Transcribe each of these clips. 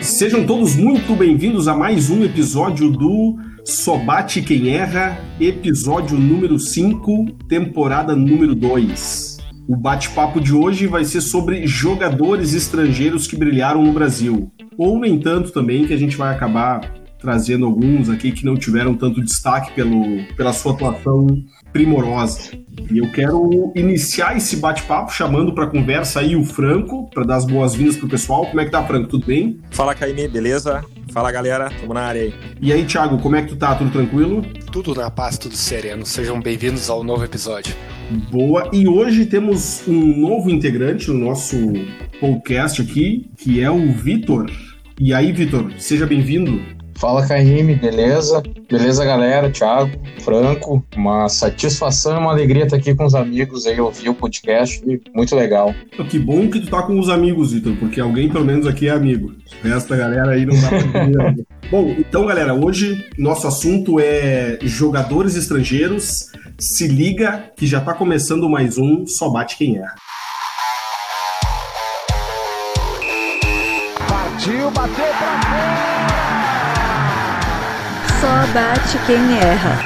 Sejam todos muito bem-vindos a mais um episódio do Só Bate Quem Erra, episódio número 5, temporada número 2. O bate-papo de hoje vai ser sobre jogadores estrangeiros que brilharam no Brasil. Ou nem tanto também, que a gente vai acabar trazendo alguns aqui que não tiveram tanto destaque pelo, pela sua atuação primorosa. E eu quero iniciar esse bate-papo chamando para conversa aí o Franco, para dar as boas-vindas pro pessoal. Como é que tá, Franco? Tudo bem? Fala, Caime, beleza? Fala, galera. Tamo na área aí. E aí, Thiago, como é que tu tá? Tudo tranquilo? Tudo na paz, tudo sereno. Sejam bem-vindos ao novo episódio. Boa. E hoje temos um novo integrante no nosso podcast aqui, que é o Vitor. E aí, Vitor, seja bem-vindo. Fala, Caíme, beleza? Beleza, galera? Thiago, Franco, uma satisfação e uma alegria estar aqui com os amigos aí, ouvir o podcast, muito legal. Que bom que tu tá com os amigos, Vitor, porque alguém pelo menos aqui é amigo. O resto da galera aí não dá pra ver. Bom, então, galera, hoje nosso assunto é jogadores estrangeiros. Se liga que já tá começando mais um Só Bate Quem Erra. Partiu, bateu pra fora! Só bate quem erra.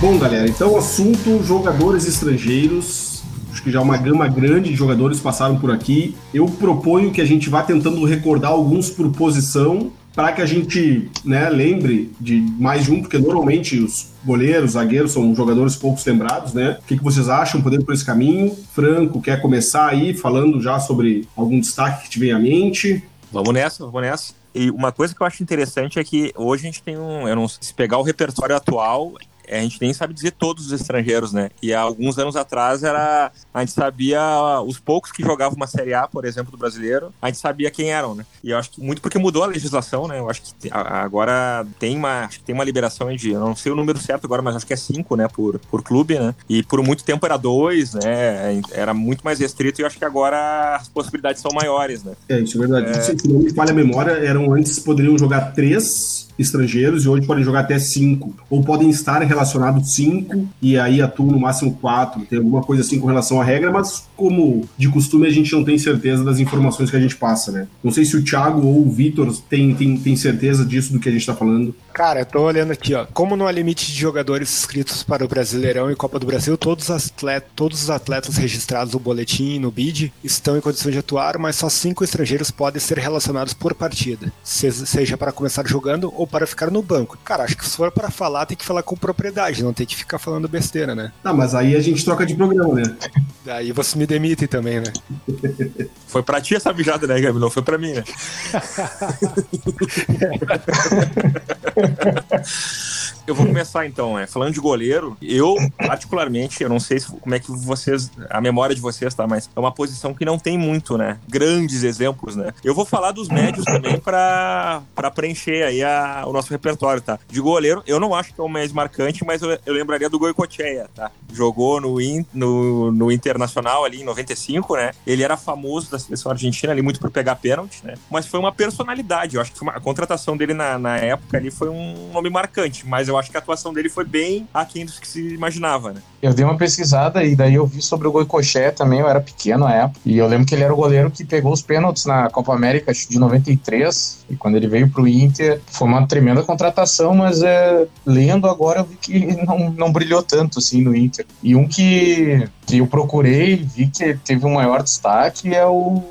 Bom, galera, então o assunto jogadores estrangeiros. Acho que já uma gama grande de jogadores passaram por aqui. Eu proponho que a gente vá tentando recordar alguns por posição para que a gente né, lembre de mais de um, porque normalmente os goleiros, zagueiros são jogadores poucos lembrados, né? O que, que vocês acham? Podemos por esse caminho? Franco, quer começar aí falando já sobre algum destaque que te vem à mente? Vamos nessa, vamos nessa. E uma coisa que eu acho interessante é que hoje a gente tem um. Eu não sei se pegar o repertório atual, a gente nem sabe dizer todos os estrangeiros, né? E há alguns anos atrás era a gente sabia os poucos que jogavam uma Série A, por exemplo, do brasileiro, a gente sabia quem eram, né? E eu acho que muito porque mudou a legislação, né? Eu acho que agora tem uma, tem uma liberação de, eu não sei o número certo agora, mas acho que é cinco, né, por, por clube, né? E por muito tempo era dois, né? Era muito mais restrito e eu acho que agora as possibilidades são maiores, né? É, isso é verdade. É... Se não me falha a memória, eram antes poderiam jogar três estrangeiros e hoje podem jogar até cinco. Ou podem estar relacionados cinco e aí atuam no máximo quatro. Tem alguma coisa assim com relação à regra, mas como de costume a gente não tem certeza das informações que a gente passa, né? Não sei se o Thiago ou o Vitor tem, tem, tem certeza disso do que a gente tá falando. Cara, eu tô olhando aqui, ó. Como não há limite de jogadores inscritos para o Brasileirão e Copa do Brasil, todos os atletas, todos os atletas registrados no boletim e no BID estão em condições de atuar, mas só cinco estrangeiros podem ser relacionados por partida, seja para começar jogando ou para ficar no banco. Cara, acho que se for para falar, tem que falar com propriedade, não tem que ficar falando besteira, né? Não, mas aí a gente troca de programa, né? Daí você me demite também, né? Foi pra ti essa bijada, né, Gabi? Não foi pra mim, né? Eu vou começar então, é, falando de goleiro, eu particularmente, eu não sei se, como é que vocês, a memória de vocês, tá, mas é uma posição que não tem muito, né, grandes exemplos, né. Eu vou falar dos médios também para preencher aí a, o nosso repertório, tá. De goleiro, eu não acho que é o mais marcante, mas eu, eu lembraria do Goicoechea, tá. Jogou no, in, no, no Internacional ali em 95, né, ele era famoso da seleção argentina ali muito por pegar pênalti, né, mas foi uma personalidade, eu acho que uma, a contratação dele na, na época ali foi um nome marcante, mas eu acho que a atuação dele foi bem aquém do que se imaginava, né? Eu dei uma pesquisada e daí eu vi sobre o Goicoché também, eu era pequeno na época, e eu lembro que ele era o goleiro que pegou os pênaltis na Copa América de 93, e quando ele veio pro Inter, foi uma tremenda contratação, mas é, lendo agora eu vi que não, não brilhou tanto assim no Inter. E um que, que eu procurei, vi que teve um maior destaque é o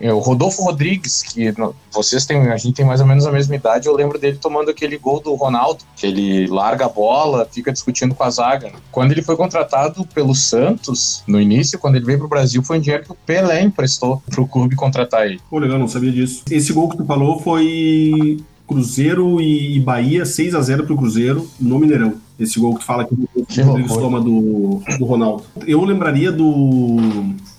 o Rodolfo Rodrigues, que vocês têm, a gente tem mais ou menos a mesma idade, eu lembro dele tomando aquele gol do Ronaldo, que ele larga a bola, fica discutindo com a zaga. Quando ele foi contratado pelo Santos, no início, quando ele veio pro Brasil, foi um dinheiro que o Pelé emprestou pro clube contratar ele. Pô, legal, não sabia disso. Esse gol que tu falou foi Cruzeiro e Bahia, 6 a 0 pro Cruzeiro, no Mineirão. Esse gol que tu fala que o Rodrigues toma do, do Ronaldo. Eu lembraria do,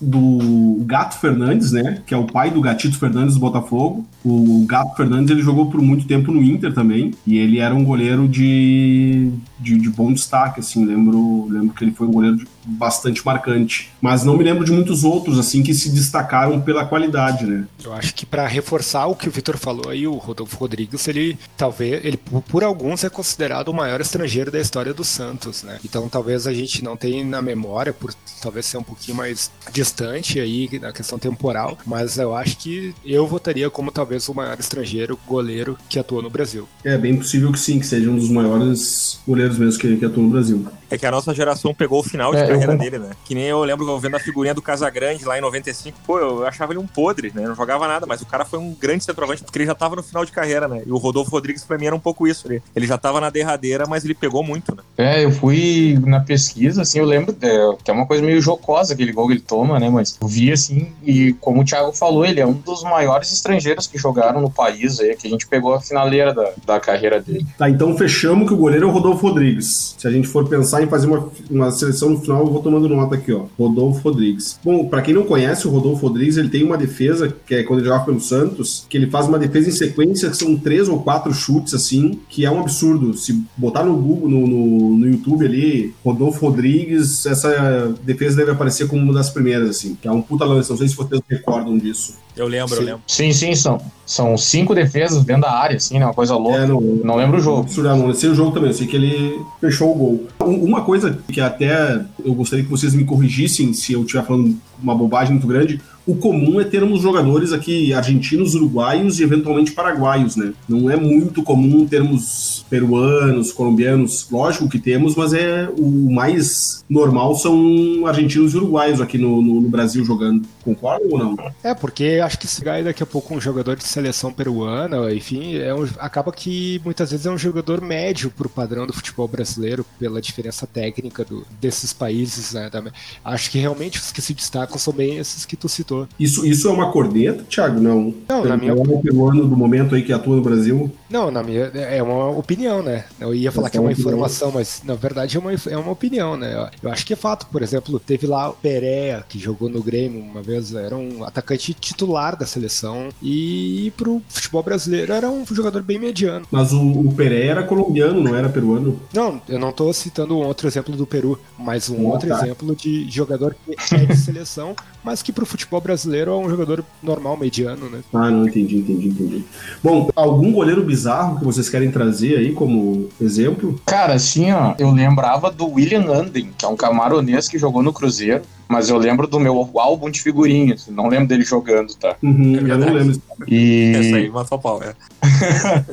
do Gato Fernandes, né? Que é o pai do Gatito Fernandes do Botafogo. O Gato Fernandes ele jogou por muito tempo no Inter também. E ele era um goleiro de, de, de bom destaque, assim. Lembro, lembro que ele foi um goleiro de, bastante marcante. Mas não me lembro de muitos outros, assim, que se destacaram pela qualidade, né? Eu acho que para reforçar o que o Vitor falou aí, o Rodolfo Rodrigues, ele talvez, ele por alguns é considerado o maior estrangeiro da história do Santos, né? Então talvez a gente não tenha na memória, por talvez ser um pouquinho mais distante aí na questão temporal, mas eu acho que eu votaria como talvez o maior estrangeiro goleiro que atuou no Brasil. É bem possível que sim, que seja um dos maiores goleiros mesmo que, que atuam no Brasil. É que a nossa geração pegou o final de É, eu carreira con- dele, né? Que nem eu lembro eu vendo a figurinha do Casagrande lá em 95. Pô, eu achava ele um podre, né? Não jogava nada, mas o cara foi um grande centroavante porque ele já tava no final de carreira, né? E o Rodolfo Rodrigues pra mim era um pouco isso. Ele, ele já tava na derradeira, mas ele pegou muito, né? É, eu fui na pesquisa, assim, eu lembro é, que é uma coisa meio jocosa aquele gol que ele toma, né? Mas eu vi assim, e como o Thiago falou, ele é um dos maiores estrangeiros que jogaram no país aí, que a gente pegou a finaleira da, da carreira dele. Tá, então fechamos que o goleiro é o Rodolfo Rodrigues. Se a gente for pensar em fazer uma, uma seleção no final, eu vou tomando nota aqui, ó. Rodolfo Rodrigues. Bom, pra quem não conhece, o Rodolfo Rodrigues, ele tem uma defesa, que é quando ele jogava pelo Santos, que ele faz uma defesa em sequência, que são três ou quatro chutes, assim, que é um absurdo. Se botar no Google, no, no, no YouTube ali, Rodolfo Rodrigues, essa defesa deve aparecer como uma das primeiras, assim, que é um puta lance. Não sei se vocês recordam disso. Eu lembro, eu Sim. lembro. Sim, sim, são, são cinco defesas dentro da área, assim, né? Uma coisa louca. É, no, Não lembro o jogo. Absurdo, não. Eu sei o jogo também, eu sei que ele fechou o gol. Um- Uma coisa que até eu gostaria que vocês me corrigissem se eu estiver falando uma bobagem muito grande. O comum é termos jogadores aqui argentinos, uruguaios e eventualmente paraguaios, né? Não é muito comum termos peruanos, colombianos. Lógico que temos, mas é o mais normal são argentinos e uruguaios aqui no, no- no Brasil jogando. Concordam ou não? É, porque acho que aí daqui a pouco um jogador de seleção peruana, enfim, é um- acaba que muitas vezes é um jogador médio pro padrão do futebol brasileiro, pela diferença técnica do- desses países, né? da- acho que realmente os que se destacam são bem esses que tu citou. Isso, isso é uma corneta, Thiago? Não. Não, na minha, É um peruano do momento aí que atua no Brasil. não, na minha é uma opinião, né? Eu ia falar Essa que é uma é opinião. informação, mas na verdade é uma, é uma opinião, né? Eu acho que é fato, por exemplo, teve lá o Pereira, que jogou no Grêmio uma vez, era um atacante titular da seleção, e pro futebol brasileiro era um jogador bem mediano. Mas o, o Pereira era colombiano, não era peruano. Não, eu não tô citando um outro exemplo do Peru, mas um Ah, outro tá. exemplo de jogador que é de seleção, mas que pro futebol brasileiro é um jogador normal, mediano, né? Ah, não, entendi, entendi, entendi. Bom, algum goleiro bizarro que vocês querem trazer aí como exemplo? Cara, assim, ó, eu lembrava do William Anden, que é um camaronês que jogou no Cruzeiro, mas eu lembro do meu álbum de figurinhas, não lembro dele jogando, tá? Uhum, É eu não lembro. E, Essa aí, matou a pau, é.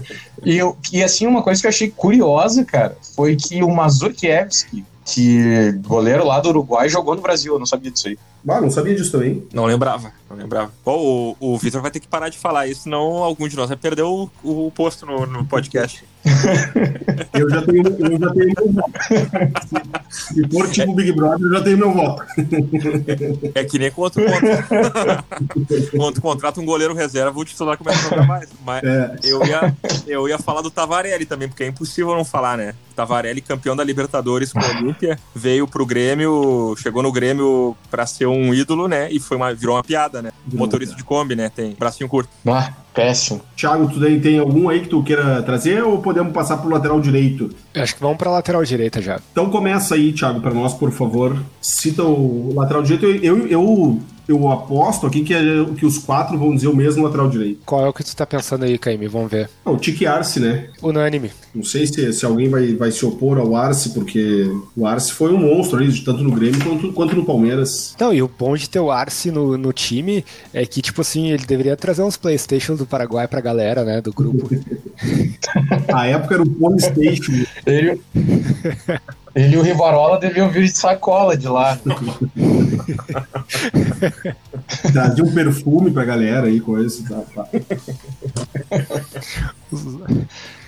e, eu, e assim, uma coisa que eu achei curiosa, cara, foi que o Mazurkiewicz, que goleiro lá do Uruguai, jogou no Brasil, eu não sabia disso aí. Ah, não sabia disso também. Não lembrava, não lembrava. Pô, o, o Vitor vai ter que parar de falar isso, senão algum de nós vai perder o, o posto no, no podcast. Eu já tenho, eu já tenho meu voto. Se, se for tipo Big Brother, eu já tenho meu voto. É que nem quando quando tu contrata um goleiro reserva, o titular começa a jogar mais. Mas É, eu ia, eu ia falar do Tavarelli também, porque é impossível não falar, né? Tavarelli, campeão da Libertadores com o Olímpia, veio pro Grêmio, chegou no Grêmio pra ser um ídolo, né? E foi uma, virou uma piada, né? Motorista de Kombi, né? Tem bracinho curto. Ah, péssimo. Thiago, tu daí tem algum aí que tu queira trazer ou podemos passar pro lateral direito? Eu acho que vamos pra lateral direita já. Então começa aí, Thiago, pra nós, por favor. Cita o lateral direito. Eu, eu, eu aposto aqui que, é- que os quatro vão dizer o mesmo lateral direito. Qual é o que tu tá pensando aí, Caime? Vamos ver. Ah, o Tique Arce, né? Unânime. Não sei se, se alguém vai, vai se opor ao Arce, porque o Arce foi um monstro ali, tanto no Grêmio quanto, quanto no Palmeiras. Não, e o bom de ter o Arce no, no time é que, tipo assim, ele deveria trazer uns Playstation do Paraguai pra galera, né, do grupo. A época era o Polystation. Ele, ele e o Rivarola deviam vir de sacola de lá. Trazia um perfume pra galera aí, coisa. Tá, tá.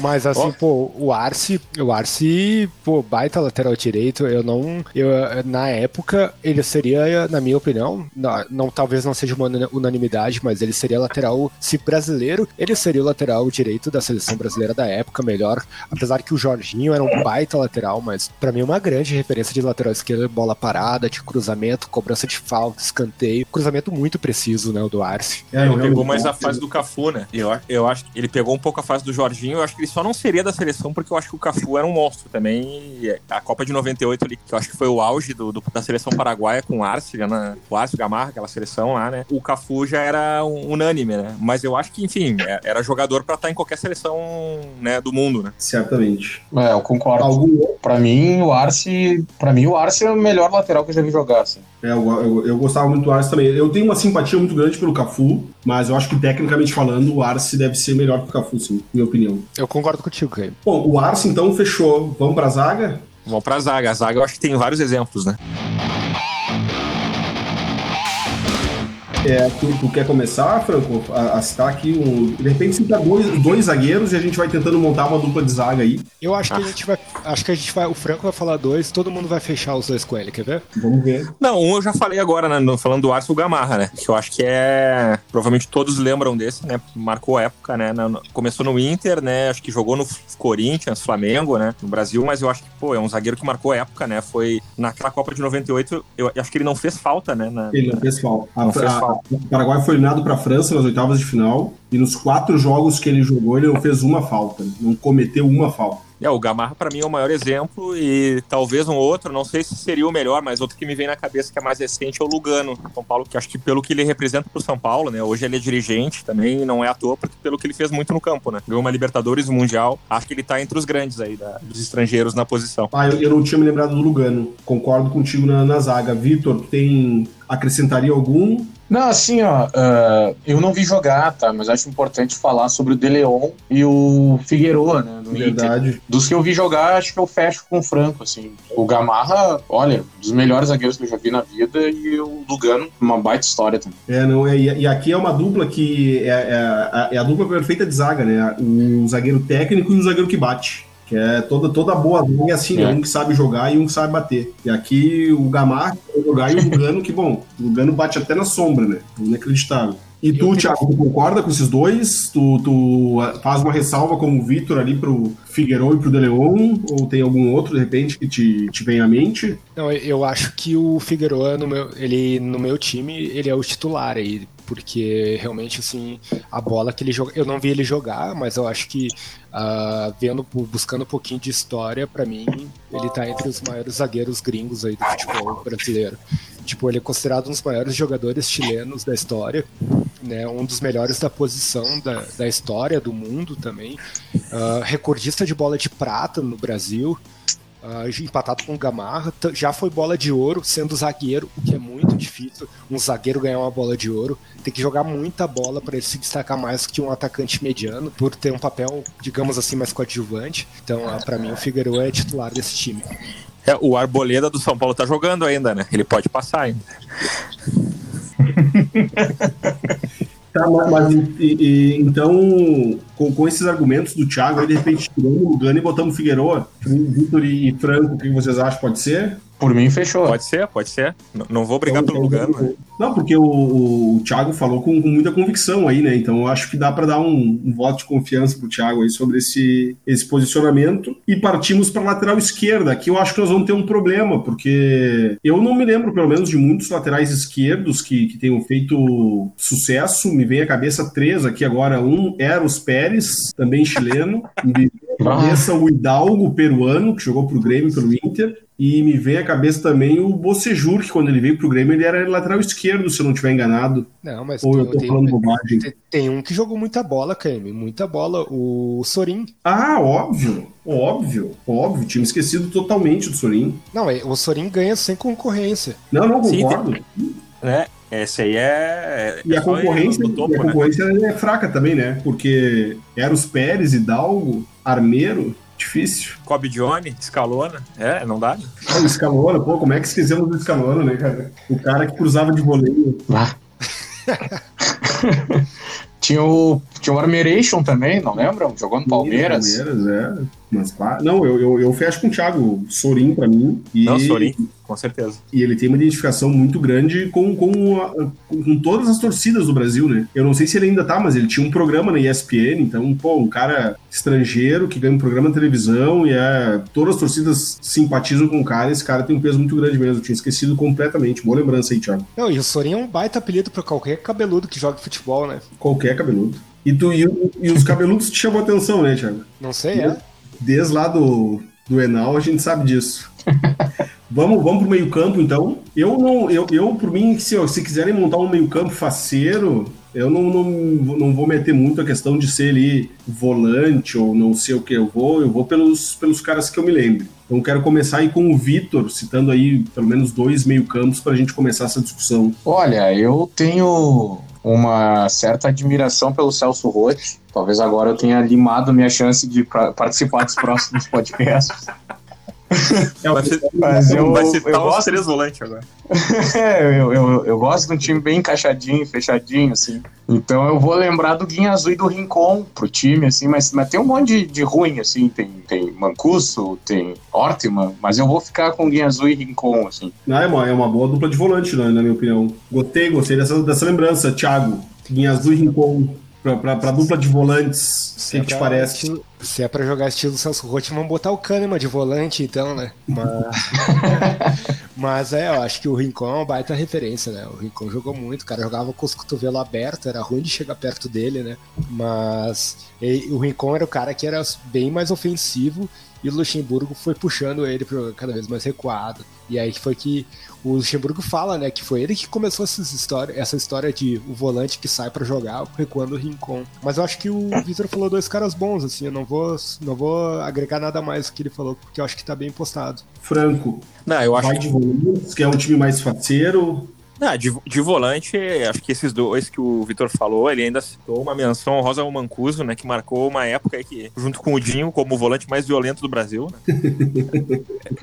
Mas assim, Ó. pô, o Arce, o Arce, pô, baita lateral direito, eu não, eu, na época, ele seria, na minha opinião, não, não- talvez não seja uma una- unanimidade, mas ele seria lateral, se brasileiro, ele seria o lateral direito da seleção brasileira da época, melhor, apesar que o Jorginho era um baita lateral, mas pra mim uma grande referência de lateral esquerdo, bola parada, de cruzamento, cobrança de falta, escanteio, cruzamento muito preciso, né, o do Arce. É, ele eu pegou realmente- mais a fase do Cafu, né? Eu, eu acho que ele pegou um pouco a fase do Jorginho, eu acho que ele só não seria da seleção porque eu acho que o Cafu era um monstro também. E A Copa de 98 ali, que eu acho que foi o auge do, do- da seleção paraguaia com o Arce, né? o Arce Gamarra, aquela seleção lá, né? O Cafu já era um- unânime, né? Mas eu acho que, enfim, é- era jogador pra estar em qualquer seleção né, do mundo, né? Certamente. É, eu concordo. Algum? Pra mim, o Arce. Para mim, o Arce é o melhor lateral que eu já vi jogar. Assim. É, eu, eu, eu gostava muito do Arce também. Eu tenho uma simpatia muito grande pelo Cafu, mas eu acho que tecnicamente falando, o Arce deve ser melhor que o Cafu, sim, minha opinião. Eu concordo contigo, Caio. Bom, o Arce então fechou. Vamos pra zaga? Vamos pra zaga. A zaga eu acho que tem vários exemplos, né? É, tu, tu quer começar, Franco, a, a citar aqui um. De repente citar dois, dois zagueiros e a gente vai tentando montar uma dupla de zaga aí. Eu acho que a gente vai. Acho que a gente vai. O Franco vai falar dois, todo mundo vai fechar os dois com ele, quer ver? Vamos ver. Não, um eu já falei agora, né, falando do Arce, o Gamarra, né? Que eu acho que é. Provavelmente todos lembram desse, né? Marcou época, né? na- começou no Inter, né? Acho que jogou no Corinthians, Flamengo, né? No Brasil, mas eu acho que, pô, é um zagueiro que marcou época, né? Foi naquela Copa de 98, eu acho que ele não fez falta, né? na- Ele não fez falta. A- Não fez a- falta. O Paraguai foi eliminado para a França nas oitavas de final e nos quatro jogos que ele jogou, ele não fez uma falta. Não cometeu uma falta. É, o Gamarra pra mim é o maior exemplo e talvez um outro, não sei se seria o melhor, mas outro que me vem na cabeça que é mais recente é o Lugano, São Paulo, que acho que pelo que ele representa pro São Paulo, né, hoje ele é dirigente também, não é à toa, porque pelo que ele fez muito no campo, né, ganhou uma Libertadores, Mundial, acho que ele tá entre os grandes aí, da- dos estrangeiros na posição. Ah, eu, eu não tinha me lembrado do Lugano. Concordo contigo na, na zaga. Vitor, tem. acrescentaria algum? Não, assim, ó, ah, eu não vi jogar, tá? Mas acho importante falar sobre o De Leon e o Figueroa, né? No Inter. Verdade. Dos que eu vi jogar, acho que eu fecho com o Franco, assim. O Gamarra, olha, dos melhores zagueiros que eu já vi na vida, e o Lugano, uma baita história também. É, não, é, e aqui é uma dupla que é, é a- é a dupla perfeita de zaga, né? O zagueiro técnico e o zagueiro que bate. Que é toda, toda boa é assim, né? É. Um que sabe jogar e um que sabe bater. E aqui o sabe jogar e o Lugano, que bom, o Lugano bate até na sombra, né? Inacreditável. E tu, Eu- Thiago, tu concorda com esses dois? Tu, tu ah, faz uma ressalva como o Vitor ali pro Figueiredo e pro De Leon? Ou tem algum outro, de repente, que te, te vem à mente? Não, eu acho que o Figueroa no meu, ele no meu time, ele é o titular aí, porque realmente assim, a bola que ele joga, eu não vi ele jogar, mas eu acho que ah, vendo buscando um pouquinho de história, pra mim, ele tá entre os maiores zagueiros gringos aí do futebol brasileiro. Tipo, ele é considerado um dos maiores jogadores chilenos da história, né? Um dos melhores da posição da, da história do mundo também. Ah, recordista de bola de prata no Brasil. Ah, empatado com o Gamarra, já foi bola de ouro, sendo zagueiro, o que é muito difícil. Um zagueiro ganhar uma bola de ouro, tem que jogar muita bola para ele se destacar mais que um atacante mediano, por ter um papel, digamos assim, mais coadjuvante. Então, ah, para mim, o Figueiredo é titular desse time. É, o Arboleda do São Paulo tá jogando ainda, né, ele pode passar ainda. Tá, mas, mas e- e- então, com, com esses argumentos do Thiago, aí de repente tiramos o Lugano e botamos o Figueiredo, Vitor e Franco, o que vocês acham? Pode ser? Por mim, fechou. Pode ser, pode ser. N- não vou brigar pelo Lugano, né? Não, porque o, o Thiago falou com, com muita convicção aí, né? Então eu acho que dá para dar um, um voto de confiança pro Thiago aí sobre esse, esse posicionamento. E partimos para lateral esquerda. Aqui eu acho que nós vamos ter um problema, porque eu não me lembro, pelo menos, de muitos laterais esquerdos que, que tenham feito sucesso. Me vem à cabeça três aqui agora. Um, Eros Pérez, também chileno. Me à cabeça o Hidalgo, peruano, que jogou pro Grêmio e pelo Inter. E me vem à cabeça também o Bocejur, que quando ele veio pro Grêmio ele era lateral esquerdo, se eu não estiver enganado. Não, mas Ou eu tô tem, falando bobagem. tem- tem um que jogou muita bola, Caime, muita bola, o Sorin. Ah, óbvio, óbvio, óbvio. Tinha esquecido totalmente do Sorin. Não, é- o Sorin ganha sem concorrência. Não, não, Sim, concordo. né? Esse aí é. E é a só ele concorrência, topo, e a né? concorrência é fraca também, né? Porque Eros Pérez, Hidalgo, Armeiro, difícil. Kobe Johnny, Scalona. É, não dá? né? Ah, O Scalona, pô, como é que esquecemos do Scalona, né, cara? O cara que cruzava de voleio. Ah. tinha o, tinha o Armeration também, não lembram? Jogou no Palmeiras. Palmeiras, é. Mas, não, eu, eu, eu fecho com o Thiago. Sorin pra mim. E, Não, Sorin, com certeza. E ele tem uma identificação muito grande com, com, a- com, todas as torcidas do Brasil, né? Eu não sei se ele ainda tá, mas ele tinha um programa na ESPN, então, pô, um cara estrangeiro que ganha um programa na televisão e é, todas as torcidas simpatizam com o cara, esse cara tem um peso muito grande mesmo. Eu tinha esquecido completamente. Boa lembrança aí, Thiago. Não, e o Sorin é um baita apelido pra qualquer cabeludo que joga futebol, né? Qualquer cabeludo. E, tu, e, e os cabeludos te chamou atenção, né, Thiago? Não sei, é? Desde lá do, do Enal a gente sabe disso. vamos, vamos pro meio-campo, então. Eu não, eu, eu por mim, se, se quiserem montar um meio-campo faceiro, eu não, não, não vou meter muito a questão de ser ali volante ou não sei o que eu vou, eu vou pelos, pelos caras que eu me lembro. Então quero começar aí com o Vitor, citando aí pelo menos dois meio-campos para a gente começar essa discussão. Olha, eu tenho uma certa admiração pelo Celso Rotti. Talvez agora eu tenha limado minha chance de participar dos próximos podcasts. É, Vai, ser- Mas eu, vai citar eu os gosto três volantes agora. É, eu, eu, eu gosto de um time bem encaixadinho, fechadinho, assim. Então eu vou lembrar do Guinha Azul e do Rincon pro time, assim, mas, mas tem um monte de, de ruim, assim. Tem, tem Mancuso, tem Ortman, mas eu vou ficar com Guinha Azul e Rincon, assim. Não, é, uma, é uma boa dupla de volante, né, na minha opinião. Gostei, gostei dessa, dessa lembrança, Thiago. Guinha Azul e Rincon pra, pra, pra dupla de volantes. O que, que te parece? estilo- se é pra jogar estilo Celso Rotti, vamos botar o Kahneman de volante, então, né? Mas, mas é, eu acho que o Rincon é uma baita referência, né? O Rincon jogou muito, o cara jogava com os cotovelos abertos, era ruim de chegar perto dele, né? Mas o Rincon era o cara que era bem mais ofensivo e o Luxemburgo foi puxando ele para cada vez mais recuado. E aí que foi que o Luxemburgo fala, né, que foi ele que começou essas história, essa história de o volante que sai pra jogar recuando o Rincon. Mas eu acho que o Vitor falou dois caras bons, assim, eu não vou, não vou agregar nada mais do que ele falou, porque eu acho que tá bem postado. Franco, Não, eu acho vai de volantes, que é um time mais faceiro. Ah, de, de volante, acho que esses dois que o Vitor falou, ele ainda citou uma menção honrosa ao Mancuso, né? Que marcou uma época que, junto com o Dinho, como o volante mais violento do Brasil, né?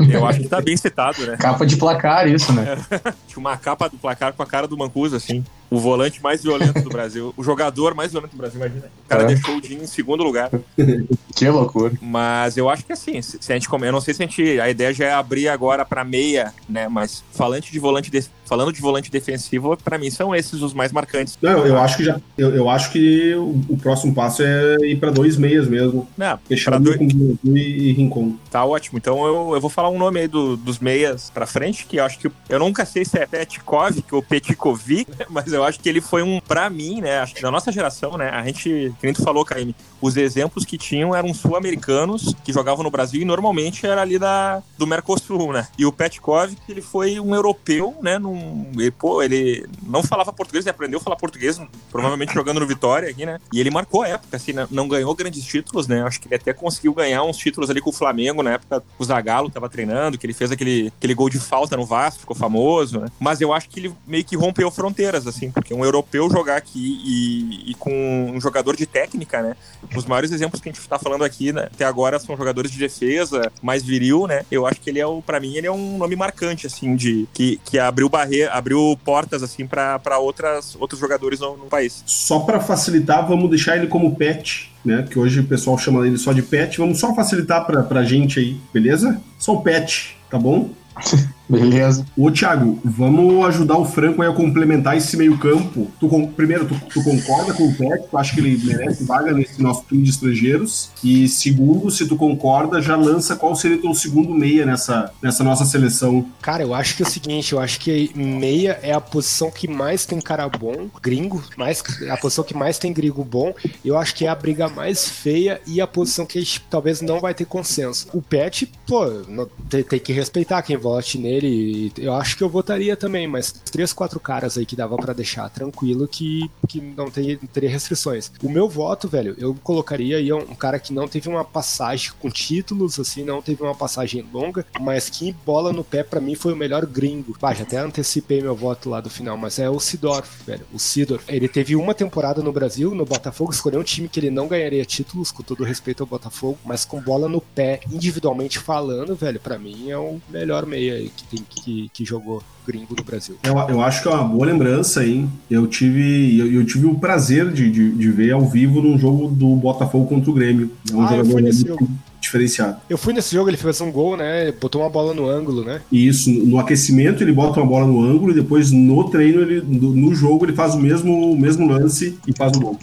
Eu acho que tá bem citado, né? Capa de placar, isso, né? Tinha uma capa do placar com a cara do Mancuso, assim. O volante mais violento do Brasil. O jogador mais violento do Brasil, imagina. O cara É. deixou o Dinho em segundo lugar. Que loucura. Mas eu acho que assim, se se a gente eu não sei se a gente, a ideia já é abrir agora para meia, né? Mas falando de volante, de- falando de volante defensivo, para mim são esses os mais marcantes. Não, eu, acho que já. Eu, eu acho que o, o próximo passo é ir pra dois meias mesmo. Não, Fechar dois- com e, e Rincon. tá ótimo. Então eu, eu vou falar um nome aí do- dos meias para frente, que eu acho que eu nunca sei se é Petkov ou Petkovic, mas eu acho que ele foi um para mim, né? Acho que da nossa geração, né? A gente, que nem tu falou, Caíme, os exemplos que tinham eram sul-americanos que jogavam no Brasil e normalmente era ali da, do Mercosul, né? E o Petkov, ele foi um europeu, né? Num, pô, ele não falava português, ele aprendeu a falar português, provavelmente jogando no Vitória aqui, né? E ele marcou a época, assim, né? não ganhou grandes títulos, né? Acho que ele até conseguiu ganhar uns títulos ali com o Flamengo, na época o Zagallo tava treinando, que ele fez aquele, aquele gol de falta no Vasco, ficou famoso, né? Mas eu acho que ele meio que rompeu fronteiras, assim, porque um europeu jogar aqui e, e com um jogador de técnica, né? Os maiores exemplos que a gente tá falando aqui, né, até agora, são jogadores de defesa, mais viril, né? Eu acho que ele é para mim, ele é um nome marcante, assim, de que, que abriu barreira, abriu portas, assim, para outras outros jogadores no, no país. Só pra facilitar, vamos deixar ele como pet, né? Que hoje o pessoal chama ele só de pet. Vamos só facilitar pra, pra gente aí, beleza? Só o pet, tá bom? Beleza. Ô, Thiago, vamos ajudar o Franco aí a complementar esse meio-campo. Tu, primeiro, tu, tu concorda com o Pet? Tu acha que ele merece vaga nesse nosso time de estrangeiros? E segundo, se tu concorda, já lança qual seria o teu segundo meia nessa, nessa nossa seleção. Cara, eu acho que é o seguinte, eu acho que meia é a posição que mais tem cara bom, gringo, mais, a posição que mais tem gringo bom, eu acho que é a briga mais feia e a posição que a gente talvez não vai ter consenso. O Pet, pô, não- tem, tem que respeitar quem vote nele, eu acho que eu votaria também, mas três, quatro caras aí que dava pra deixar tranquilo que, que não tem, teria restrições. O meu voto, velho, eu colocaria aí um cara que não teve uma passagem com títulos, assim, não teve uma passagem longa, mas que bola no pé pra mim foi o melhor gringo. Bah, já até antecipei meu voto lá do final, mas é o Sidorf, velho. O Sidorf. Ele teve uma temporada no Brasil, no Botafogo, escolheu um time que ele não ganharia títulos, com todo respeito ao Botafogo, mas com bola no pé, individualmente falando, velho, pra mim é o melhor meia aí que, tem, que, que jogou gringo no Brasil. Eu, eu acho que é uma boa lembrança, hein? Eu tive, eu, eu tive o prazer de, de, de ver ao vivo num jogo do Botafogo contra o Grêmio. É um Ah, eu jogador fui nesse muito jogo. diferenciado. Eu fui nesse jogo, ele fez um gol, né? Botou uma bola no ângulo, né? E isso, no aquecimento ele bota uma bola no ângulo e depois no treino, ele, no, no jogo, ele faz o mesmo, o mesmo lance e faz o gol.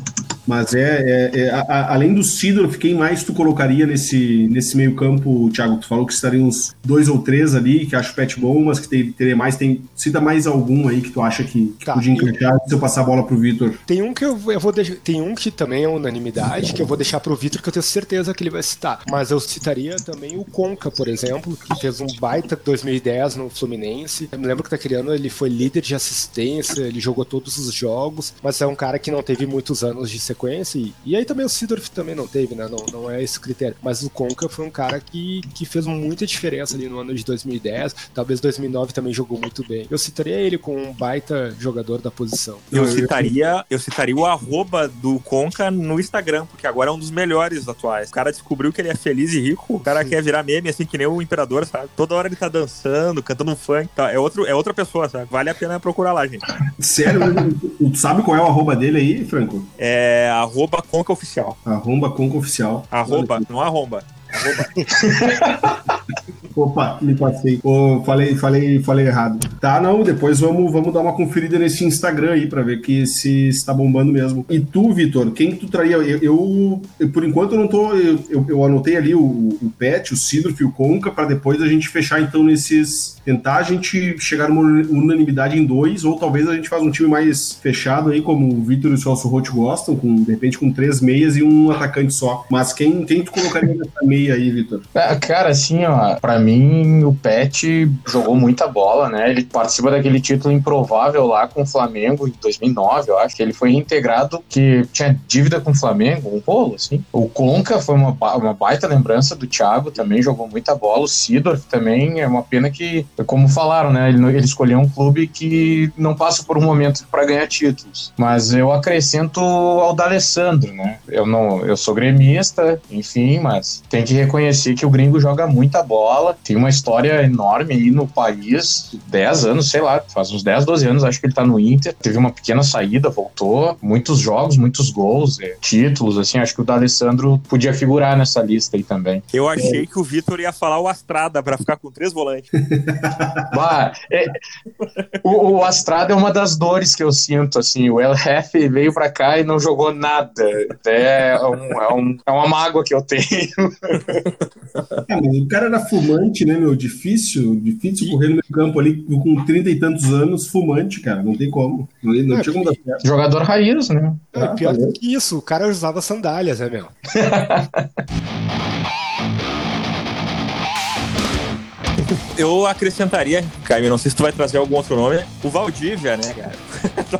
Mas é, é, é a, a, além do Sidor, quem mais tu colocaria nesse, nesse meio campo, Thiago? Tu falou que estariam uns dois ou três ali, que acho pet bom, mas que tem, teria mais. Tem, cita mais algum aí que tu acha que, que Tá. podia encaixar se eu passar a bola pro Vitor. Tem um que eu, eu vou deixar. Tem um que também é unanimidade, que eu vou deixar pro Vitor, que eu tenho certeza que ele vai citar. Mas eu citaria também o Conca, por exemplo, que fez um baita 2010 no Fluminense. Eu me lembro que naquele ano ele foi líder de assistência, ele jogou todos os jogos, mas é um cara que não teve muitos anos de sequência. E, e aí também o Sidorf também não teve, né? Não, não é esse critério. Mas o Conca foi um cara que, que fez muita diferença ali no ano de 2010. Talvez 2009 também jogou muito bem. Eu citaria ele como um baita jogador da posição. Eu citaria, eu citaria o arroba do Conca no Instagram, porque agora é um dos melhores atuais. O cara descobriu que ele é feliz e rico, o cara quer virar meme, assim, que nem o imperador, sabe? Toda hora ele tá dançando, cantando um funk. Tá? É, outro, é outra pessoa, sabe? Vale a pena procurar lá, gente. Sério, tu sabe qual é o arroba dele aí, Franco? É arroba Conca Oficial. Arroba Conca Oficial. Arroba, não arromba. Opa, me passei. Ô, falei, falei, falei errado. Tá, não, depois vamos, vamos dar uma conferida nesse Instagram aí pra ver que se está bombando mesmo. E tu, Vitor, quem que tu traria? Eu, eu, eu, por enquanto eu não tô. Eu, eu, eu anotei ali o, o Pet, o Sidorf e o Conca pra depois a gente fechar então nesses. Tentar a gente chegar numa unanimidade em dois, ou talvez a gente faça um time mais fechado aí, como o Vitor e o Celso Roth gostam, com, de repente com três meias e um atacante só. Mas quem, quem tu colocaria nessa meia aí, Vitor? É, Cara, assim, ó, pra mim o Pet jogou muita bola, né? Ele participa daquele título improvável lá com o Flamengo em 2009, eu acho. que Ele foi reintegrado, que tinha dívida com o Flamengo, um rolo, assim. O Conca foi uma, uma baita lembrança do Thiago, também jogou muita bola. O Sidorf também é uma pena que, como falaram, né? Ele, ele escolheu um clube que não passa por um momento pra ganhar títulos. Mas eu acrescento ao D'Alessandro, né? Eu não, eu sou gremista, enfim, mas tem que reconhecer que o gringo joga muita bola, tem uma história enorme aí no país, 10 anos, sei lá, faz uns 10, 12 anos, acho que ele tá no Inter, teve uma pequena saída, voltou, muitos jogos, muitos gols, é, títulos, assim, acho que o D'Alessandro podia figurar nessa lista aí também. Eu achei que o Vitor ia falar o Astrada pra ficar com três volantes. Bah, é- o, o Astrada é uma das dores que eu sinto, assim, o El Jefe veio pra cá e não jogou nada, é, um- é um- é uma mágoa que eu tenho. É, mas o cara era fumante, né, meu? Difícil, difícil correr no meio campo ali com 30 e tantos anos, fumante, cara. Não tem como. Não, não É, tinha como dar certo. Jogador raiz, né? É, pior do que isso, o cara usava sandálias, né, meu? Eu acrescentaria, Caio, não sei se tu vai trazer algum outro nome, o Valdívia, né, cara?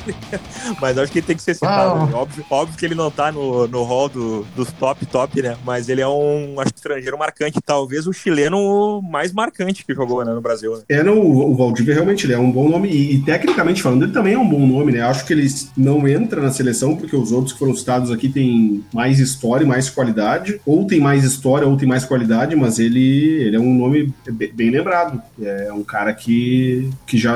Mas acho que ele tem que ser citado. Ah. né? Óbvio, óbvio que ele não tá no, no hall do- dos top, top, né? Mas ele é um, acho estrangeiro marcante. Talvez o chileno mais marcante que jogou né, no Brasil, né? É, não, o, Valdívia realmente ele é um bom nome e, e, tecnicamente falando, ele também é um bom nome, né? Acho que ele não entra na seleção porque os outros que foram citados aqui têm mais história e mais qualidade, ou tem mais história ou tem mais qualidade, mas ele, ele é um nome be- bem lembrado. É um cara que, que já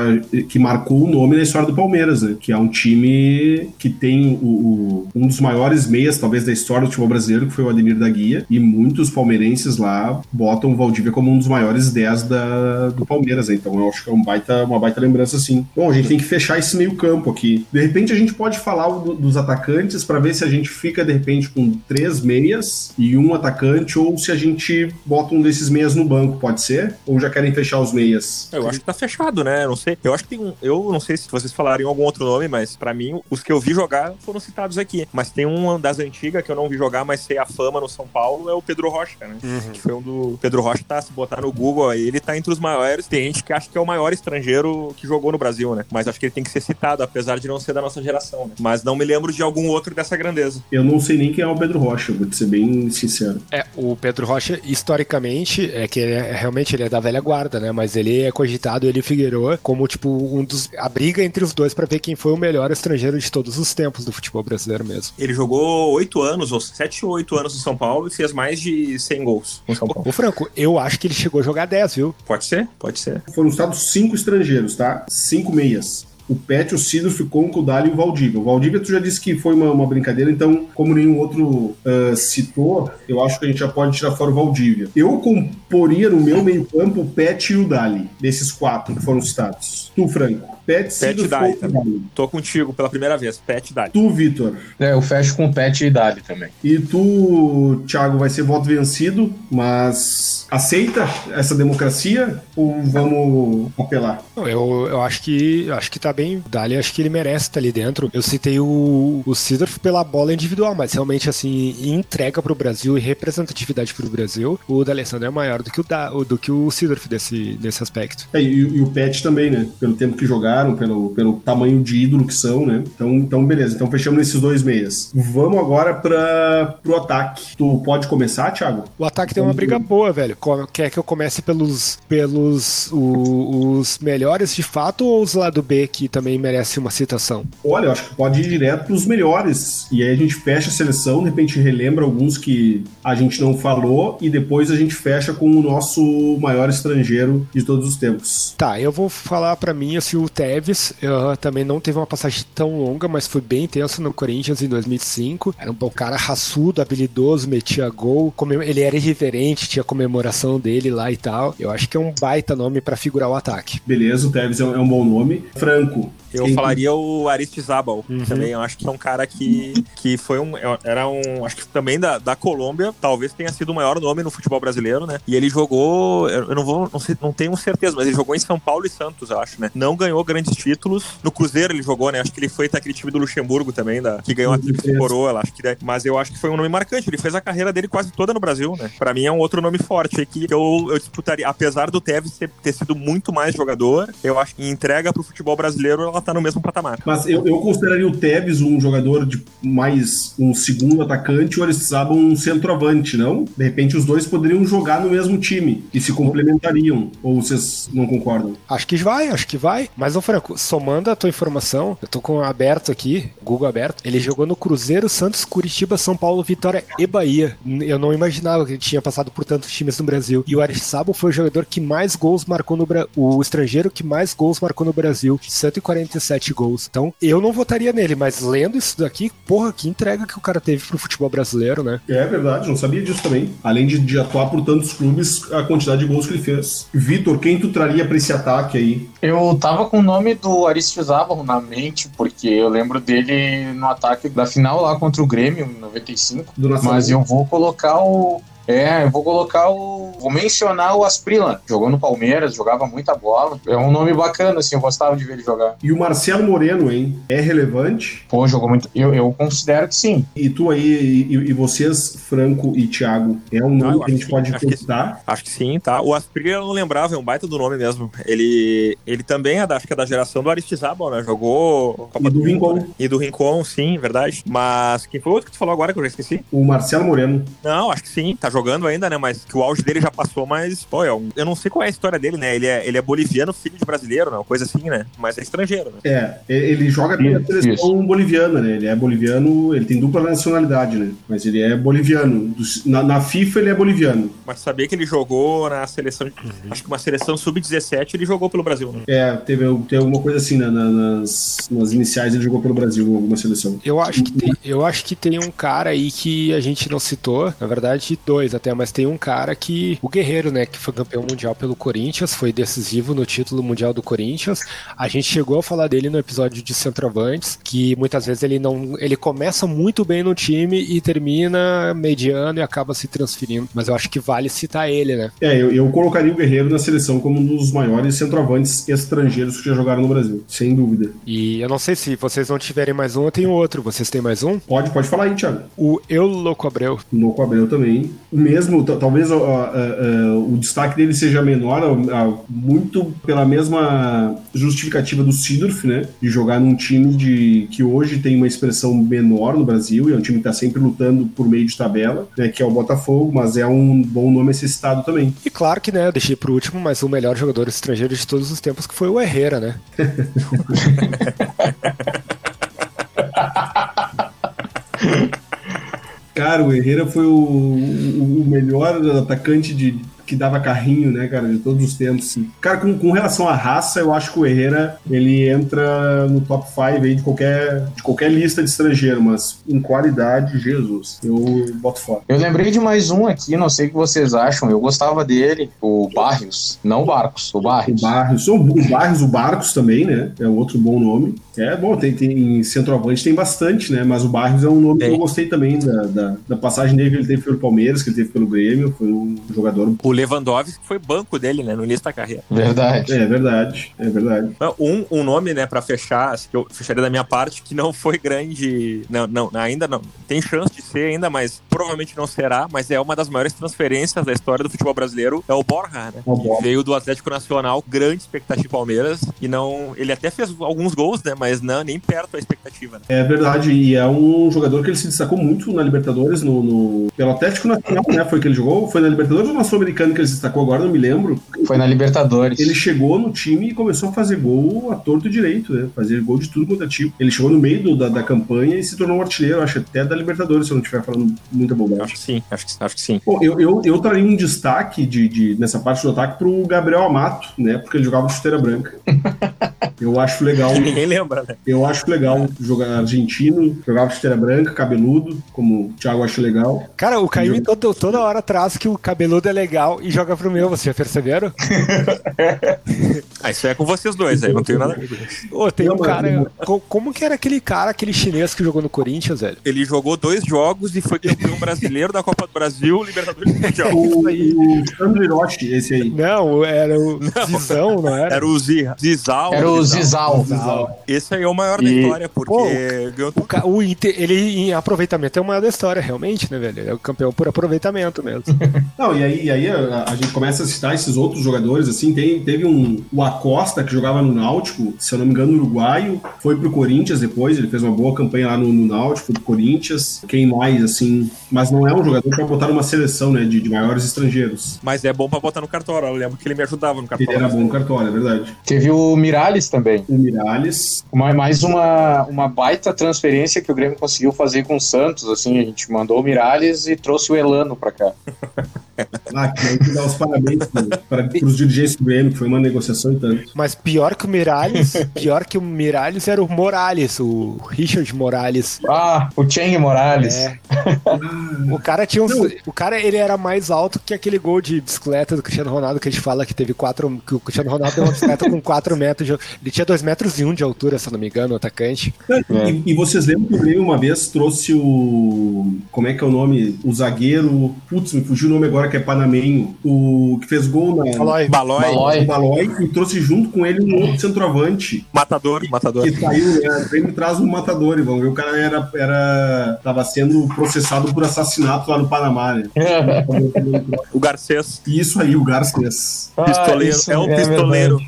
que marcou o nome na história do Palmeiras, né? Que é um time que tem o, o- um dos maiores meias, talvez, da história do futebol brasileiro, que foi o Ademir da Guia, e muitos palmeirenses lá botam o Valdívia como um dos maiores 10 da, do Palmeiras, né? Então eu acho que é um baita, uma baita lembrança, sim. Bom, a gente tem que fechar esse meio campo aqui. De repente a gente pode falar do- dos atacantes para ver se a gente fica, de repente, com três meias e um atacante, ou se a gente bota um desses meias no banco, pode ser? Ou já querem fechar os meias? Eu acho que tá fechado, né? Eu não sei. Eu acho que tem um. Eu não sei se vocês falariam algum outro nome, mas pra mim, os que eu vi jogar foram citados aqui. Mas tem um das antigas que eu não vi jogar, mas sei a fama no São Paulo, é o Pedro Rocha, né? Que foi um do. Pedro Rocha tá, se botar no Google aí, ele tá entre os maiores. Tem gente que acha que é o maior estrangeiro que jogou no Brasil, né? Mas acho que ele tem que ser citado, apesar de não ser da nossa geração, né? Mas não me lembro de algum outro dessa grandeza. Eu não sei nem quem é o Pedro Rocha, vou te ser bem sincero. É, o Pedro Rocha, historicamente, é que ele é, realmente ele é da velha guarda, né? Mas ele é cogitado, ele e Figueiredo, como, tipo, um dos. A briga entre os dois pra ver quem foi o melhor estrangeiro de todos os tempos do futebol brasileiro mesmo. Ele jogou oito anos, ou sete ou oito anos no São Paulo e fez mais de 100 gols no São Paulo. Ô, Franco, eu acho que ele chegou a jogar 10, viu? Pode ser? Pode ser. Foram citados cinco estrangeiros, tá? Cinco meias. O Pet, o Sidorf, o Conco, o Dali e o Valdívia. O Valdívia, tu já disse que foi uma, uma brincadeira, então, como nenhum outro ah, citou, eu acho que a gente já pode tirar fora o Valdívia. Eu comporia no meu meio-campo o Pet e o Dali, desses quatro que foram citados. Tu, Franco. Pet, Pet Sidorf Dali? Tô contigo pela primeira vez, Pet Dali. Tu, Vitor. É, eu fecho com o Pet e Dali também. E tu, Thiago, vai ser voto vencido, mas aceita essa democracia ou vamos apelar? Não, Eu, eu acho que eu acho que tá bem. Dali, acho que ele merece estar ali dentro. Eu citei o, o Sidorf pela bola individual, mas realmente, assim, em entrega pro Brasil e representatividade pro Brasil, o D'Alessandro é maior do que o, da, do que o Sidorf desse, nesse aspecto. É, e, e o Pet também, né? Pelo tempo que pelo, pelo tamanho de ídolo que são, né? Então, então beleza. Então fechamos nesses dois meias. Vamos agora para pro ataque. Tu pode começar, Thiago? O ataque tem uma briga boa, velho. Quer que eu comece pelos, pelos o- os melhores de fato ou os lá do B que também merece uma citação? Olha, eu acho que pode ir direto pros melhores. E aí a gente fecha a seleção, de repente relembra alguns que a gente não falou e depois a gente fecha com o nosso maior estrangeiro de todos os tempos. Tá, eu vou falar pra mim assim, o Tevez eh, também não teve uma passagem tão longa, mas foi bem intenso no Corinthians em 2005. Era um bom cara raçudo, habilidoso, metia gol, ele era irreverente, tinha comemoração dele lá e tal. Eu acho que é um baita nome pra figurar o ataque. Beleza, o Tevez é um, é um bom nome. Franco. Eu Quem- falaria o Aristizábal Uhum. também. Eu acho que é um cara que, que foi um. Era um. Acho que também da, da Colômbia, talvez tenha sido o maior nome no futebol brasileiro, né? E ele jogou. Eu eu não vou. Não, sei, não tenho certeza, mas ele jogou em São Paulo e Santos, eu acho, né? Não ganhou grandes títulos. No Cruzeiro ele jogou, né? Acho que ele foi daquele time do Luxemburgo também, da, que ganhou a Tríplice Coroa, eu acho que. né? Mas eu acho que foi um nome marcante. Ele fez a carreira dele quase toda no Brasil, né? Pra mim é um outro nome forte aí que eu, eu disputaria. Apesar do Tevez ter, ter sido muito mais jogador, eu acho que em entrega pro futebol brasileiro ela tá no mesmo patamar. Mas eu, eu consideraria o Tevez um jogador de mais um segundo atacante ou eles precisavam um centroavante, não? De repente os dois poderiam jogar no mesmo time e se complementariam. Ou vocês não concordam? Acho que vai, acho que vai. Mas, ô Franco, somando a tua informação, eu tô com aberto aqui, Google aberto. Ele jogou no Cruzeiro, Santos, Curitiba, São Paulo, Vitória e Bahia. Eu não imaginava que ele tinha passado por tantos times no Brasil. E o Aristizábal foi o jogador que mais gols marcou no Brasil. O estrangeiro que mais gols marcou no Brasil. 147 gols. Então, eu não votaria nele, mas lendo isso daqui, porra, que entrega que o cara teve pro futebol brasileiro, né? É verdade, não sabia disso também. Além de, de atuar por tantos clubes, a quantidade de gols que ele fez. Vitor, quem tu traria pra esse ataque aí? Eu tava com o nome do Aristizábal na mente, porque eu lembro dele no ataque da final lá contra o Grêmio, em 95. Do Nacional? Mas eu vou colocar o. É, eu vou colocar o. Vou mencionar o Asprila. Jogou no Palmeiras, jogava muita bola. É um nome bacana, assim, eu gostava de ver ele jogar. E o Marcelo Moreno, hein? É relevante? Pô, jogou muito. Eu, eu considero que sim. E tu aí, e, e vocês, Franco e Thiago, é um nome que a gente que- pode acho que-? Acho que sim, tá? O Asprilla eu não lembrava, é um baita do nome mesmo. Ele, ele também é da, acho que é da geração do Aristizábal, né? Jogou Copa E do Mundo, Rincon. né? E do Rincon, sim, verdade. Mas quem foi o outro que tu falou agora que eu já esqueci? O Marcelo Moreno. Não, acho que sim, tá jogando ainda, né? Mas que o auge dele já passou, mas, pô, é um- eu não sei qual é a história dele, né? Ele é, ele é boliviano, filho de brasileiro, né? Uma coisa assim, né? Mas é estrangeiro, né? É, ele joga pela seleção boliviana, né? Ele é boliviano, ele tem dupla nacionalidade, né? Mas ele é boliviano. Na, na FIFA ele é boliviano. Mas sabia que ele jogou na seleção, acho que uma seleção sub-17 ele jogou pelo Brasil, né? É, teve, teve alguma coisa assim né? Na- nas, nas iniciais ele jogou pelo Brasil, alguma seleção. Eu acho, que tem, eu acho que tem um cara aí que a gente não citou, na verdade, dois até, mas tem um cara que. O Guerreiro, né? Que foi campeão mundial pelo Corinthians, foi decisivo no título mundial do Corinthians. A gente chegou a falar dele no episódio de centroavantes, que muitas vezes ele não. Ele começa muito bem no time e termina mediano e acaba se transferindo. Mas eu acho que vale citar ele, né? É, eu, eu colocaria o Guerreiro na seleção como um dos maiores centroavantes estrangeiros que já jogaram no Brasil, sem dúvida. E eu não sei se vocês não tiverem mais um, eu tenho outro. Vocês têm mais um? Pode, pode falar aí, Thiago. O Eu Louco Abreu. No Abreu também. Mesmo, talvez o destaque dele seja menor, muito pela mesma justificativa do Sidorf, né? De jogar num time de, que hoje tem uma expressão menor no Brasil, e é um time que está sempre lutando por meio de tabela, né? Que é o Botafogo, mas é um bom nome a ser citado também. E claro que, né, eu deixei pro último, mas o melhor jogador estrangeiro de todos os tempos, que foi o Herrera, né? Cara, o Herrera foi o, o- melhor atacante de que dava carrinho, né, cara, de todos os tempos. Cara, com, com relação à raça, eu acho que o Herrera, ele entra no top 5 aí de qualquer, de qualquer lista de estrangeiro, mas em qualidade, Jesus, eu boto fora. Eu lembrei de mais um aqui, não sei o que vocês acham. Eu gostava dele, o Barrios. Não o Barcos, o O Barrios. Barrios, o o Barrios, o Barcos também, né, é outro bom nome. É, bom, tem, tem centroavante tem bastante, né, mas o Barrios é um nome que Tem. eu gostei também da, da, da passagem dele que ele teve pelo Palmeiras, que ele teve pelo Grêmio, foi um jogador... O Lewandowski foi banco dele, né, no início da carreira. Verdade. É verdade, é verdade. Um, um nome, né, pra fechar, que eu fecharia da minha parte, que não foi grande, não, não, ainda não, tem chance de ser ainda, mas provavelmente não será, mas é uma das maiores transferências da história do futebol brasileiro, é o Borja, né? O Borja. Veio do Atlético Nacional, grande expectativa Palmeiras, e não, ele até fez alguns gols, né, mas não, nem perto da expectativa, né? É verdade, e é um jogador que ele se destacou muito na Libertadores, no, no- pelo Atlético Nacional, né? Foi que ele jogou? Foi na Libertadores ou na Sul-Americana que ele se destacou agora? Não me lembro. Foi na Libertadores. Ele chegou no time e começou a fazer gol a torto e direito, né? Fazer gol de tudo quanto é tipo. Ele chegou no meio do- da, da campanha e se tornou um artilheiro, acho até da Libertadores, se eu não estiver falando muita bobagem. Acho que sim, acho que, acho que sim. Bom, eu, eu, eu traria um destaque de, de- nessa parte do ataque pro Gabriel Amato, né? Porque ele jogava de chuteira branca. Eu acho legal. Ninguém lembra, né? Eu acho legal jogar argentino, jogava de chuteira branca, cabeludo, como o Thiago acha legal. Cara, o Caio toda, toda hora traz que o cabeludo é legal e joga pro meu, vocês já perceberam? Ah, isso é com vocês dois aí, não tenho nada a ver com isso. Ô, tem Não, um cara. co- Como que era aquele cara, aquele chinês que jogou no Corinthians, velho? Ele jogou dois jogos e foi campeão brasileiro da Copa do Brasil, Libertadores e Mundial. O, o Sandro Hiroshi, esse aí. Não, era o Zizão, não era? Era o Zi- Zizal. Era o Zizal. Esse aí é o maior da E- história, porque Pô, O, ca- o Inter, ele em aproveitamento é o maior da história, realmente, né, velho? Ele é o campeão por aproveitamento mesmo. Não, e aí, e aí a, a gente começa a citar esses outros jogadores, assim, tem, teve um, o Acosta, que jogava no Náutico, se eu não me engano, uruguaio, foi pro Corinthians depois, ele fez uma boa campanha lá no, no Náutico, pro Corinthians, quem mais, assim, mas não é um jogador pra botar numa seleção, né, de, de maiores estrangeiros. Mas é bom pra botar no cartório. Eu lembro que ele me ajudava no Ele cartório. era bom no cartório, é verdade. Teve o Miralles também. O Miralles, Uma, mais uma, uma baita transferência que o Grêmio conseguiu fazer com o Santos. Assim, a gente mandou o Miralles e trouxe o Elano pra cá. ah, que aí que dá os parabéns para os dirigentes do Grêmio, que foi uma negociação e tanto. Mas pior que o Miralles, pior que o Miralles era o Morales, o Richard Morales. Ah, o Cheng Morales. É. O cara tinha um, O cara, ele era mais alto que aquele gol de bicicleta do Cristiano Ronaldo que a gente fala que teve quatro. Que o Cristiano Ronaldo deu uma bicicleta com 4 metros. De, ele tinha 2 metros e um de altura, se eu não me engano, o atacante. E, e vocês lembram que o Grêmio uma vez trouxe o. Como é que é o nome? O zagueiro. Putz, me fugiu o nome agora, que é panamenho. O que fez gol na. Balói, Balói. Balói e trouxe junto com ele um outro centroavante matador, matador. que saiu, né? Grêmio traz um matador, e vamos ver, o cara era, era. tava sendo processado por assassinato lá no Panamá, né? O Garcês, isso aí, o Garcês. pistoleiro. isso é o é pistoleiro.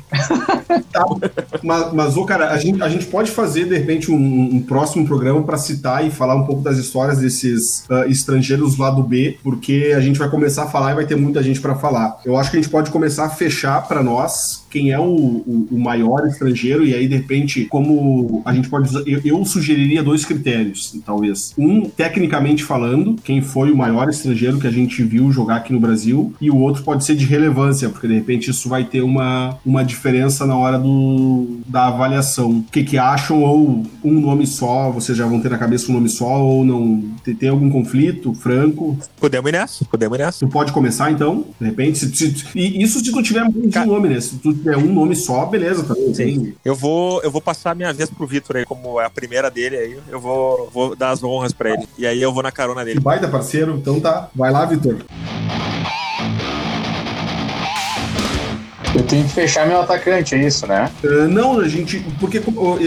Mas, mas ô, cara, a gente, a gente pode fazer, de repente, um, um próximo programa para citar e falar um pouco das histórias desses ah, estrangeiros lá do B, porque a gente vai começar a falar e vai ter muita gente para falar. Eu acho que a gente pode começar a fechar para nós quem é o, o, o maior estrangeiro, e aí, de repente, como a gente pode usar. Eu, eu sugeriria dois critérios, talvez. Um, tecnicamente falando, quem foi o maior estrangeiro que a gente viu jogar aqui no Brasil, e o outro pode ser de relevância, porque de repente isso vai ter uma, uma diferença na hora do, da avaliação. O que, que acham, ou um nome só, vocês já vão ter na cabeça um nome só, ou não? Tem, algum conflito, franco? Podemos ir nessa, podemos ir nessa. Tu pode começar então, de repente. Se, se- e isso se tu tiver de um Ca- nome, né? Se tu tiver um nome só, beleza, também. Sim. Eu vou, eu vou passar a minha vez pro Vitor aí, como é a primeira dele aí. Eu vou, vou dar as honras pra ele. E aí eu vou na carona Que dele. baita parceiro, então tá. Vai lá, Vitor. Eu tenho que fechar meu atacante, é isso, né? Uh, não, a gente. Porque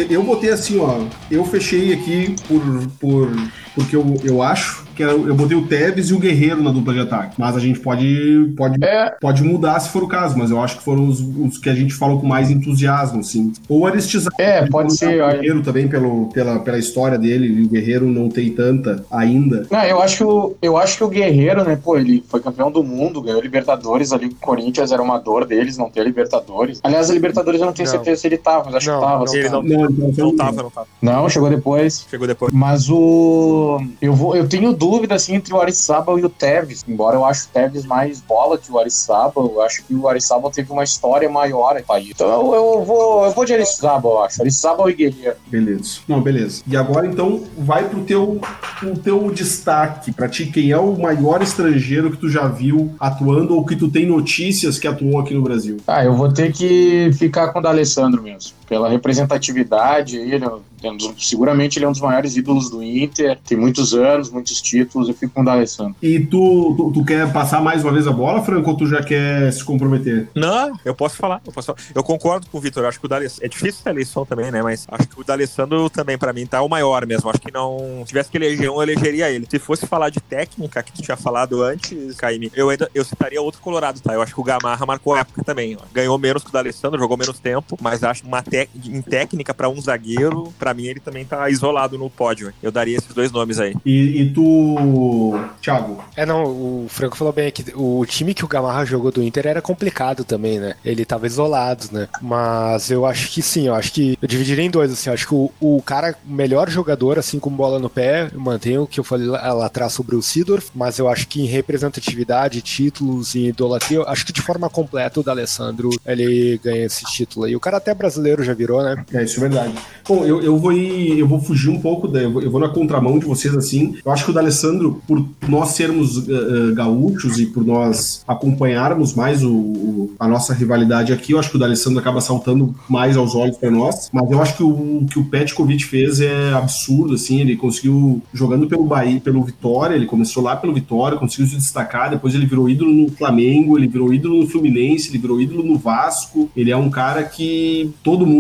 eu botei assim, ó. Eu fechei aqui por. por porque eu, eu acho que eu, eu botei o Tevez e o Guerreiro na dupla de ataque. Mas a gente pode, pode, É. pode mudar se for o caso, mas eu acho que foram os, os que a gente falou com mais entusiasmo, assim. Ou Aristizário. É, pode ser, O. Guerreiro também, pelo, pela, pela história dele, e o Guerreiro não tem tanta ainda. Não, eu acho que o, eu acho que o Guerreiro, né, pô, ele foi campeão do mundo, ganhou Libertadores ali, o Corinthians era uma dor deles, não ter Libertadores. Aliás, a Libertadores eu não tenho Não. certeza se ele tava, mas acho Não, que tava. não assim. Ele não, Não, então, não tava, não tava. Não, chegou depois. Chegou depois. Mas o. Eu, vou, eu tenho dúvida assim entre o Arisábal e o Tevez. Embora eu acho o Tevez mais bola que o Arisábal, eu acho que o Arisábal teve uma história maior aí, país. Então eu, eu vou, eu vou de Arisábal, eu acho. Arisábal e Guerreiro. Beleza. Não, beleza. E agora então vai pro teu, pro teu destaque. Pra ti, quem é o maior estrangeiro que tu já viu atuando ou que tu tem notícias que atuou aqui no Brasil? Ah, eu vou ter que ficar com o D'Alessandro mesmo. Pela representatividade, ele é um dos- seguramente ele é um dos maiores ídolos do Inter. Tem muitos anos, muitos títulos. Eu fico com o D'Alessandro. E tu, tu, tu quer passar mais uma vez a bola, Franco, ou tu já quer se comprometer? Não, eu posso falar, eu posso falar. Eu concordo com o Vitor, eu acho que o D'Alessandro, é difícil essa eleição também, né, mas acho que o D'Alessandro também pra mim tá o maior mesmo, acho que não, se tivesse que eleger um, eu elegeria ele. Se fosse falar de técnica, que tu tinha falado antes, Caíme, eu ainda, eu citaria outro colorado, tá, eu acho que o Gamarra marcou a época também, ó. ganhou menos que o D'Alessandro, jogou menos tempo, mas acho uma tec- em técnica pra um zagueiro, pra mim ele também tá isolado no pódio, eu daria esses dois nomes aí. E, e tu, Thiago? É, não, o Franco falou bem que o time que o Gamarra jogou do Inter era complicado também, né? Ele tava isolado, né? Mas eu acho que sim, eu acho que eu dividiria em dois, assim, eu acho que o, o cara, o melhor jogador, assim, com bola no pé, eu mantenho o que eu falei lá, lá atrás sobre o Sidorf, mas eu acho que em representatividade, títulos e idolatria, eu acho que de forma completa o D'Alessandro, ele ganha esse título aí. O cara até brasileiro já virou, né? É, isso é verdade. Bom, eu, eu vou ir, eu vou fugir um pouco, da, eu, vou, eu vou na contramão de vocês, assim. Eu acho que o D'Alessandro, por nós sermos eh, gaúchos e por nós acompanharmos mais o, o- a nossa rivalidade aqui, eu acho que o D'Alessandro acaba saltando mais aos olhos para nós. Mas eu acho que o que o Petkovic fez é absurdo, assim. Ele conseguiu, jogando pelo Bahia, pelo Vitória, ele começou lá pelo Vitória, conseguiu se destacar, depois ele virou ídolo no Flamengo, ele virou ídolo no Fluminense, ele virou ídolo no Vasco. Ele é um cara que todo mundo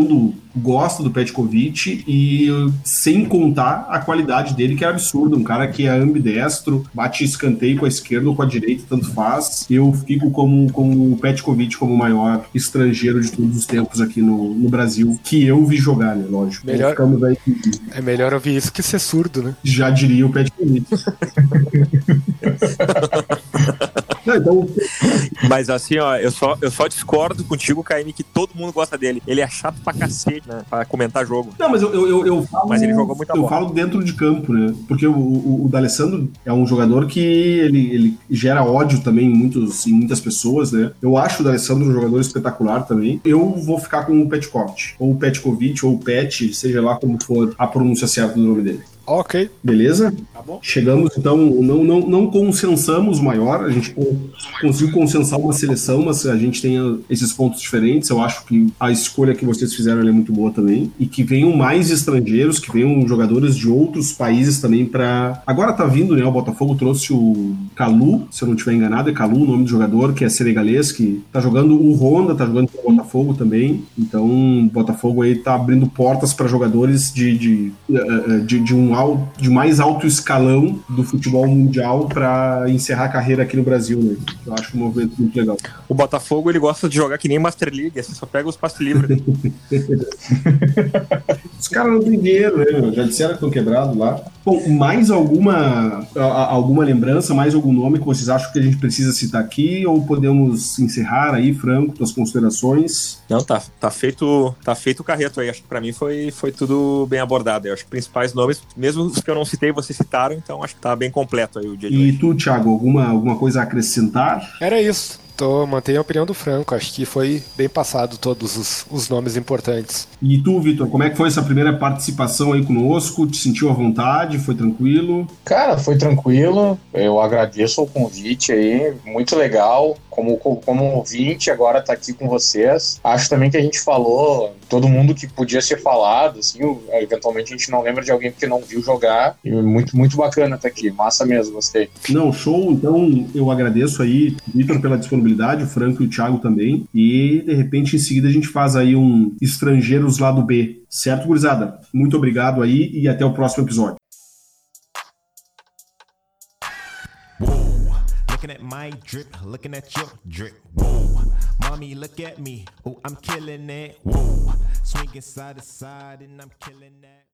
gosta do Petkovic e sem contar a qualidade dele, que é absurda. Um cara que é ambidestro, bate escanteio com a esquerda ou com a direita, tanto faz. Eu fico como, como o Petkovic como o maior estrangeiro de todos os tempos aqui no, no Brasil, que eu vi jogar, né? Lógico. Melhor- aí, É melhor ouvir isso que ser surdo, né? já diria o Petkovic. Não, então, Mas assim, ó, eu só, eu só discordo contigo, Caíme, que todo mundo gosta dele. Ele é chato pra cacete, né? Pra comentar jogo. Não, mas eu, eu, eu, eu falo. Mas ele jogou muita Eu bola. falo dentro de campo, né? Porque o, o, o D'Alessandro é um jogador que ele, ele gera ódio também em, muitos, em muitas pessoas, né? Eu acho o D'Alessandro um jogador espetacular também. Eu vou ficar com o Petkovic, ou o Petkovic, ou o Pet, seja lá como for a pronúncia certa do nome dele. Ok. Beleza? Bom. Chegamos, então, não, não, não consensamos maior, a gente co- conseguiu consensar uma seleção, mas a gente tem esses pontos diferentes. Eu acho que a escolha que vocês fizeram é muito boa também. E que venham mais estrangeiros, que venham jogadores de outros países também para. Agora tá vindo, né? O Botafogo trouxe o Calu, se eu não estiver enganado, é Calu o nome do jogador, que é senegalês, que tá jogando o Honda, tá jogando o Botafogo também. Então, o Botafogo aí tá abrindo portas para jogadores de, de, eh, eh, de, de um de mais alto escalão do futebol mundial para encerrar a carreira aqui no Brasil, né? Eu acho um movimento muito legal. O Botafogo, ele gosta de jogar que nem Master League, você só pega os passes livres. Os caras não têm dinheiro, né? meu? Já disseram que estão quebrados lá. Bom, mais alguma, alguma lembrança, mais algum nome que vocês acham que a gente precisa citar aqui? Ou podemos encerrar aí, Franco, tuas considerações? Não, tá, tá feito tá feito o carreto aí. Acho que pra mim foi, foi tudo bem abordado. Eu acho que principais nomes, mesmo os que eu não citei, vocês citaram, então acho que tá bem completo aí o dia de E tu, Thiago, alguma, alguma coisa a acrescentar? Era isso. Tô, mantenho a opinião do Franco. Acho que foi bem passado todos os, os nomes importantes. E tu, Vitor, como é que foi essa primeira participação aí conosco? Te sentiu à vontade? Foi tranquilo? Cara, foi tranquilo. Eu agradeço o convite aí, muito legal. Como, como ouvinte, agora tá aqui com vocês. Acho também que a gente falou todo mundo que podia ser falado, assim, eventualmente a gente não lembra de alguém porque não viu jogar. E muito, muito bacana tá aqui, massa mesmo, gostei. Não, show. Então eu agradeço aí, Vitor, pela disponibilidade, o Franco e o Thiago também. E de repente em seguida a gente faz aí um Estrangeiros lado B. Certo, gurizada? Muito obrigado aí e até o próximo episódio. Looking at my drip, looking at your drip. Whoa, mommy, look at me. Oh, I'm killing it. Whoa, swinging side to side and I'm killing that.